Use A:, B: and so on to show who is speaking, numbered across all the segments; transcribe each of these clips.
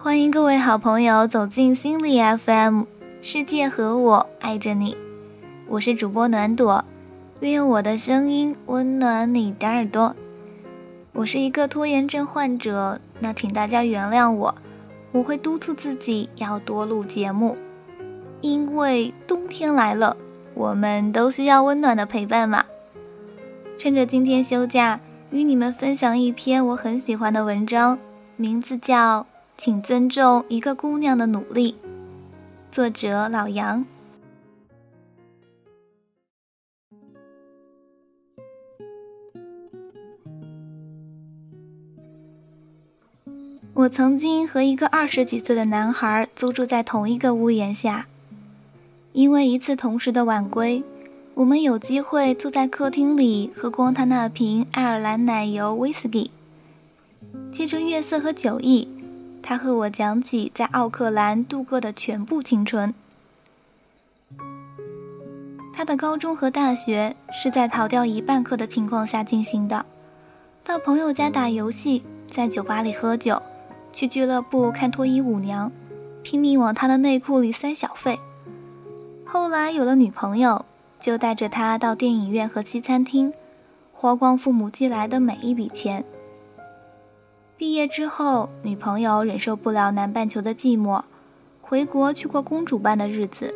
A: 欢迎各位好朋友走进心理 FM，世界和我爱着你，我是主播暖朵，愿用我的声音温暖你的耳朵。我是一个拖延症患者，那请大家原谅我，我会督促自己要多录节目，因为冬天来了，我们都需要温暖的陪伴嘛。趁着今天休假，与你们分享一篇我很喜欢的文章，名字叫《请尊重一个姑娘的努力》，作者老杨。我曾经和一个二十几岁的男孩租住在同一个屋檐下，因为一次同事的晚归，我们有机会坐在客厅里喝光他那瓶爱尔兰奶油威士忌。借着月色和酒意，他和我讲起在奥克兰度过的全部青春。他的高中和大学是在逃掉一半课的情况下进行的，到朋友家打游戏，在酒吧里喝酒。去俱乐部看脱衣舞娘，拼命往他的内裤里塞小费。后来有了女朋友，就带着他到电影院和西餐厅，花光父母寄来的每一笔钱。毕业之后，女朋友忍受不了南半球的寂寞，回国去过公主般的日子。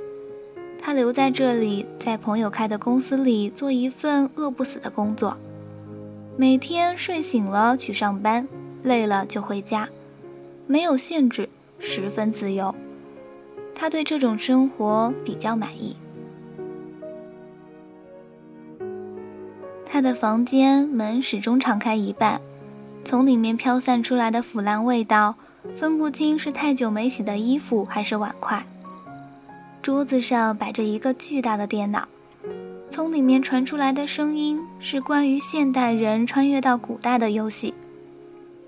A: 他留在这里，在朋友开的公司里做一份饿不死的工作，每天睡醒了去上班，累了就回家。没有限制，十分自由。他对这种生活比较满意。他的房间门始终敞开一半，从里面飘散出来的腐烂味道，分不清是太久没洗的衣服还是碗筷。桌子上摆着一个巨大的电脑，从里面传出来的声音是关于现代人穿越到古代的游戏。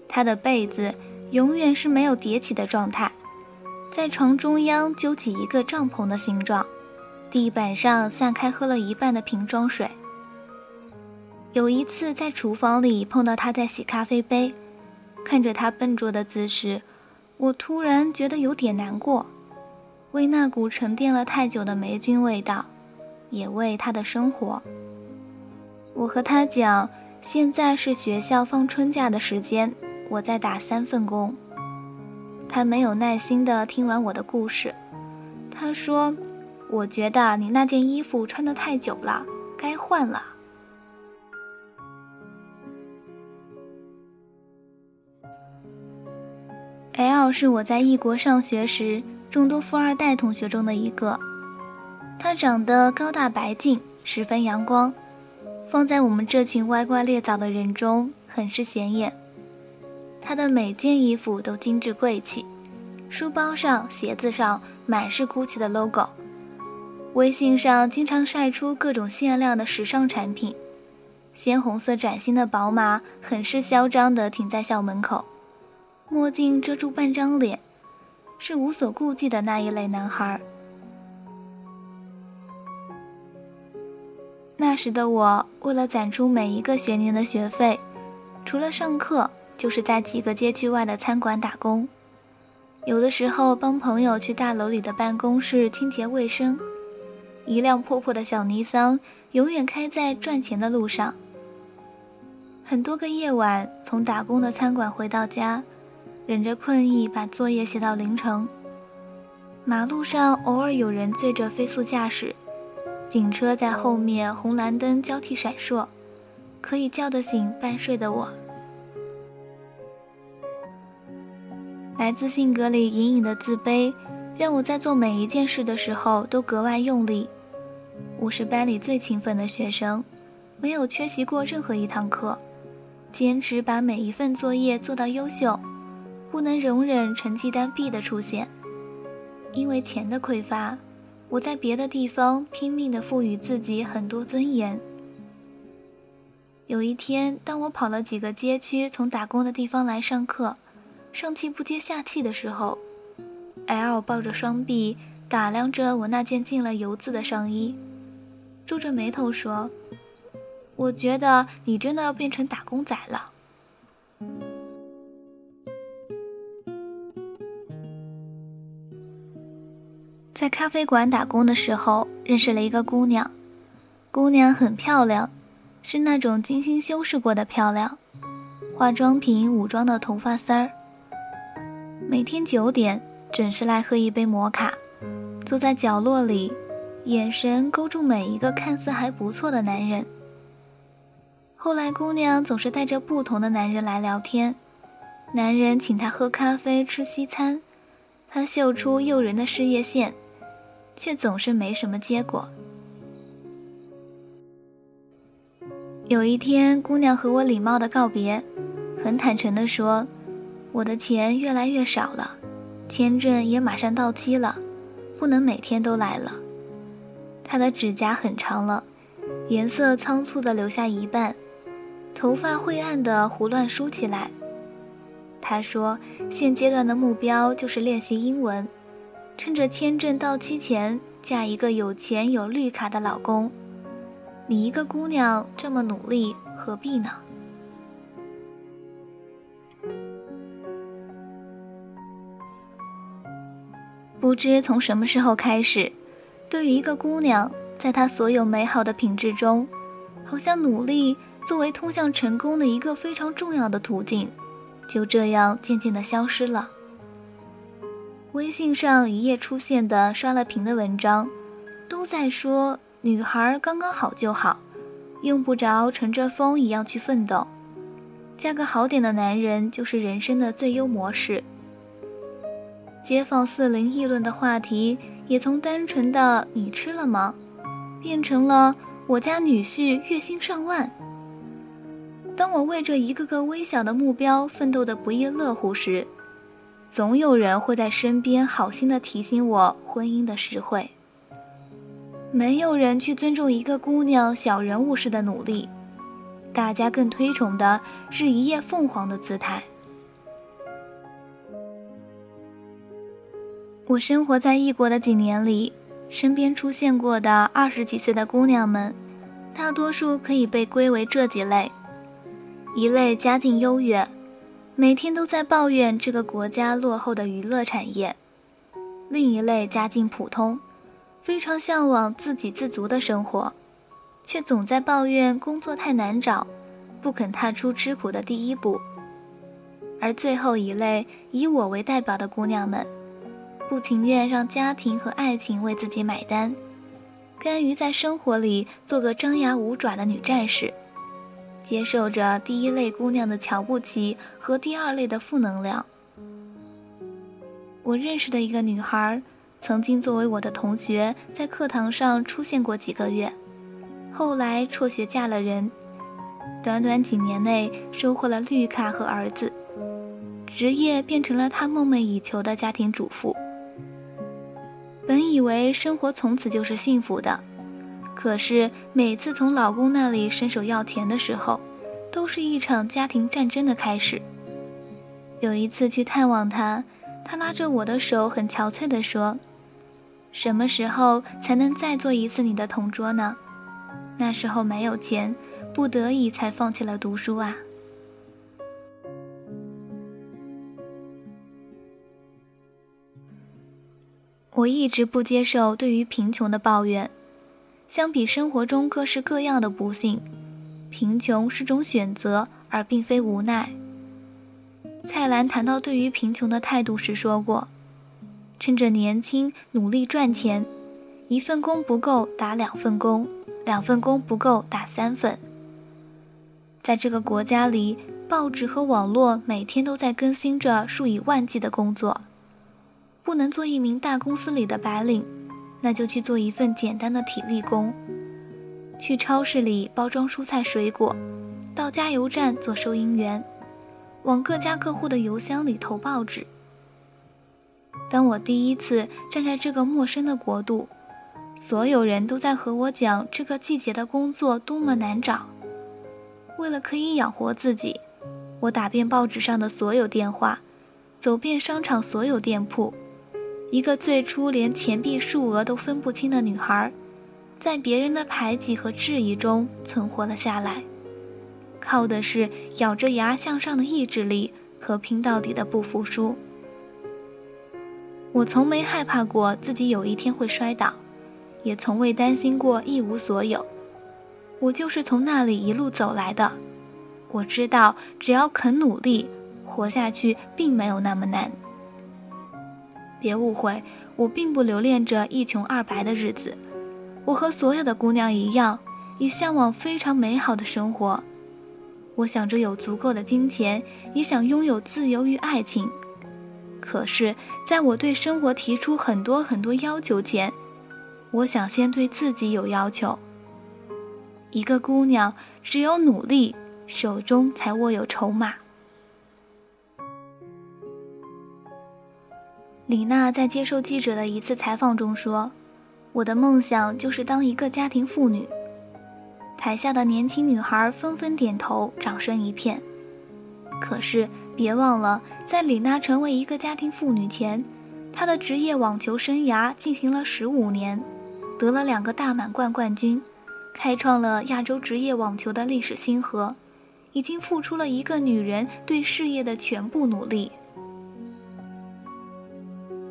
A: 他的被子。永远是没有叠起的状态，在床中央揪起一个帐篷的形状，地板上散开喝了一半的瓶装水。有一次在厨房里碰到他在洗咖啡杯，看着他笨拙的姿势，我突然觉得有点难过，为那股沉淀了太久的霉菌味道，也为他的生活。我和他讲，现在是学校放春假的时间。我在打三份工。他没有耐心地听完我的故事，他说：“我觉得你那件衣服穿得太久了，该换了。” L 是我在异国上学时众多富二代同学中的一个，他长得高大白净，十分阳光，放在我们这群歪瓜裂枣的人中很是显眼。他的每件衣服都精致贵气，书包上、鞋子上满是 GUCCI 的 logo。微信上经常晒出各种限量的时尚产品，鲜红色崭新的宝马很是嚣张地停在校门口，墨镜遮住半张脸，是无所顾忌的那一类男孩。那时的我，为了攒出每一个学年的学费，除了上课。就是在几个街区外的餐馆打工，有的时候帮朋友去大楼里的办公室清洁卫生。一辆破破的小尼桑永远开在赚钱的路上。很多个夜晚，从打工的餐馆回到家，忍着困意把作业写到凌晨。马路上偶尔有人醉着飞速驾驶，警车在后面红蓝灯交替闪烁，可以叫得醒半睡的我。来自性格里隐隐的自卑，让我在做每一件事的时候都格外用力。我是班里最勤奋的学生，没有缺席过任何一堂课，坚持把每一份作业做到优秀，不能容忍成绩单 B 的出现。因为钱的匮乏，我在别的地方拼命地赋予自己很多尊严。有一天，当我跑了几个街区，从打工的地方来上课。上气不接下气的时候，L 抱着双臂打量着我那件进了油渍的上衣，皱着眉头说：“我觉得你真的要变成打工仔了。”在咖啡馆打工的时候，认识了一个姑娘。姑娘很漂亮，是那种精心修饰过的漂亮，化妆品武装的头发丝儿。每天九点准时来喝一杯摩卡，坐在角落里，眼神勾住每一个看似还不错的男人。后来，姑娘总是带着不同的男人来聊天，男人请她喝咖啡、吃西餐，她秀出诱人的事业线。却总是没什么结果。有一天，姑娘和我礼貌的告别，很坦诚的说：“我的钱越来越少了，签证也马上到期了，不能每天都来了。”她的指甲很长了，颜色仓促的留下一半，头发灰暗的胡乱梳起来。她说：“现阶段的目标就是练习英文。”趁着签证到期前嫁一个有钱有绿卡的老公，你一个姑娘这么努力，何必呢？不知从什么时候开始，对于一个姑娘，在她所有美好的品质中，好像努力作为通向成功的一个非常重要的途径，就这样渐渐的消失了。微信上一夜出现的刷了屏的文章，都在说女孩刚刚好就好，用不着乘着风一样去奋斗，嫁个好点的男人就是人生的最优模式。街坊四邻议论的话题也从单纯的“你吃了吗”，变成了“我家女婿月薪上万”。当我为这一个个微小的目标奋斗的不亦乐乎时，总有人会在身边好心的提醒我婚姻的实惠。没有人去尊重一个姑娘小人物式的努力，大家更推崇的是一夜凤凰的姿态。我生活在异国的几年里，身边出现过的二十几岁的姑娘们，大多数可以被归为这几类：一类家境优越。每天都在抱怨这个国家落后的娱乐产业，另一类家境普通，非常向往自给自足的生活，却总在抱怨工作太难找，不肯踏出吃苦的第一步。而最后一类以我为代表的姑娘们，不情愿让家庭和爱情为自己买单，甘于在生活里做个张牙舞爪的女战士。接受着第一类姑娘的瞧不起和第二类的负能量。我认识的一个女孩，曾经作为我的同学，在课堂上出现过几个月，后来辍学嫁了人，短短几年内收获了绿卡和儿子，职业变成了她梦寐以求的家庭主妇。本以为生活从此就是幸福的。可是每次从老公那里伸手要钱的时候，都是一场家庭战争的开始。有一次去探望他，他拉着我的手，很憔悴地说：“什么时候才能再做一次你的同桌呢？那时候没有钱，不得已才放弃了读书啊。”我一直不接受对于贫穷的抱怨。相比生活中各式各样的不幸，贫穷是种选择，而并非无奈。蔡澜谈到对于贫穷的态度时说过：“趁着年轻努力赚钱，一份工不够打两份工，两份工不够打三份。”在这个国家里，报纸和网络每天都在更新着数以万计的工作，不能做一名大公司里的白领。那就去做一份简单的体力工，去超市里包装蔬菜水果，到加油站做收银员，往各家各户的邮箱里投报纸。当我第一次站在这个陌生的国度，所有人都在和我讲这个季节的工作多么难找。为了可以养活自己，我打遍报纸上的所有电话，走遍商场所有店铺。一个最初连钱币数额都分不清的女孩，在别人的排挤和质疑中存活了下来，靠的是咬着牙向上的意志力和拼到底的不服输。我从没害怕过自己有一天会摔倒，也从未担心过一无所有。我就是从那里一路走来的。我知道，只要肯努力，活下去并没有那么难。别误会，我并不留恋着一穷二白的日子。我和所有的姑娘一样，也向往非常美好的生活。我想着有足够的金钱，也想拥有自由与爱情。可是，在我对生活提出很多很多要求前，我想先对自己有要求。一个姑娘只有努力，手中才握有筹码。李娜在接受记者的一次采访中说：“我的梦想就是当一个家庭妇女。”台下的年轻女孩纷纷点头，掌声一片。可是别忘了，在李娜成为一个家庭妇女前，她的职业网球生涯进行了十五年，得了两个大满贯冠军，开创了亚洲职业网球的历史星河，已经付出了一个女人对事业的全部努力。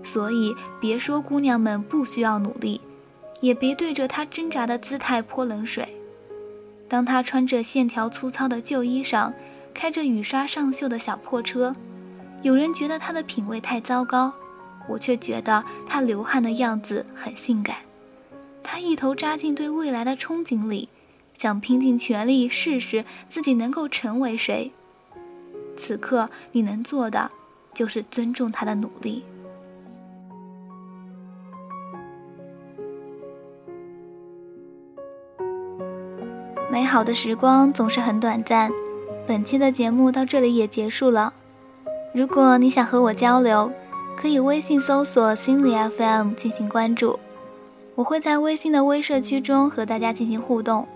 A: 所以，别说姑娘们不需要努力，也别对着她挣扎的姿态泼冷水。当她穿着线条粗糙的旧衣裳。开着雨刷上锈的小破车，有人觉得他的品味太糟糕，我却觉得他流汗的样子很性感。他一头扎进对未来的憧憬里，想拼尽全力试试自己能够成为谁。此刻你能做的，就是尊重他的努力。美好的时光总是很短暂。本期的节目到这里也结束了。如果你想和我交流，可以微信搜索“心理 FM” 进行关注，我会在微信的微社区中和大家进行互动。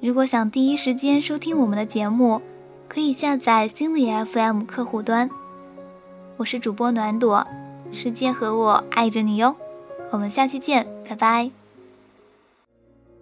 A: 如果想第一时间收听我们的节目，可以下载心理 FM 客户端。我是主播暖朵，世界和我爱着你哟。我们下期见，拜拜。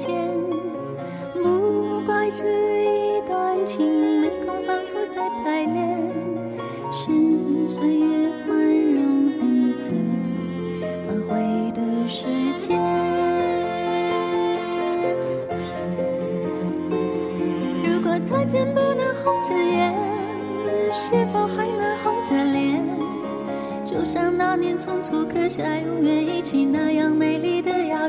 A: 现，不怪这一段情没空反复再排练，是岁月宽容恩赐挽回的时间。如果再见不能红着眼，是否还能红着脸？就像那年匆促刻下永远一起那样美丽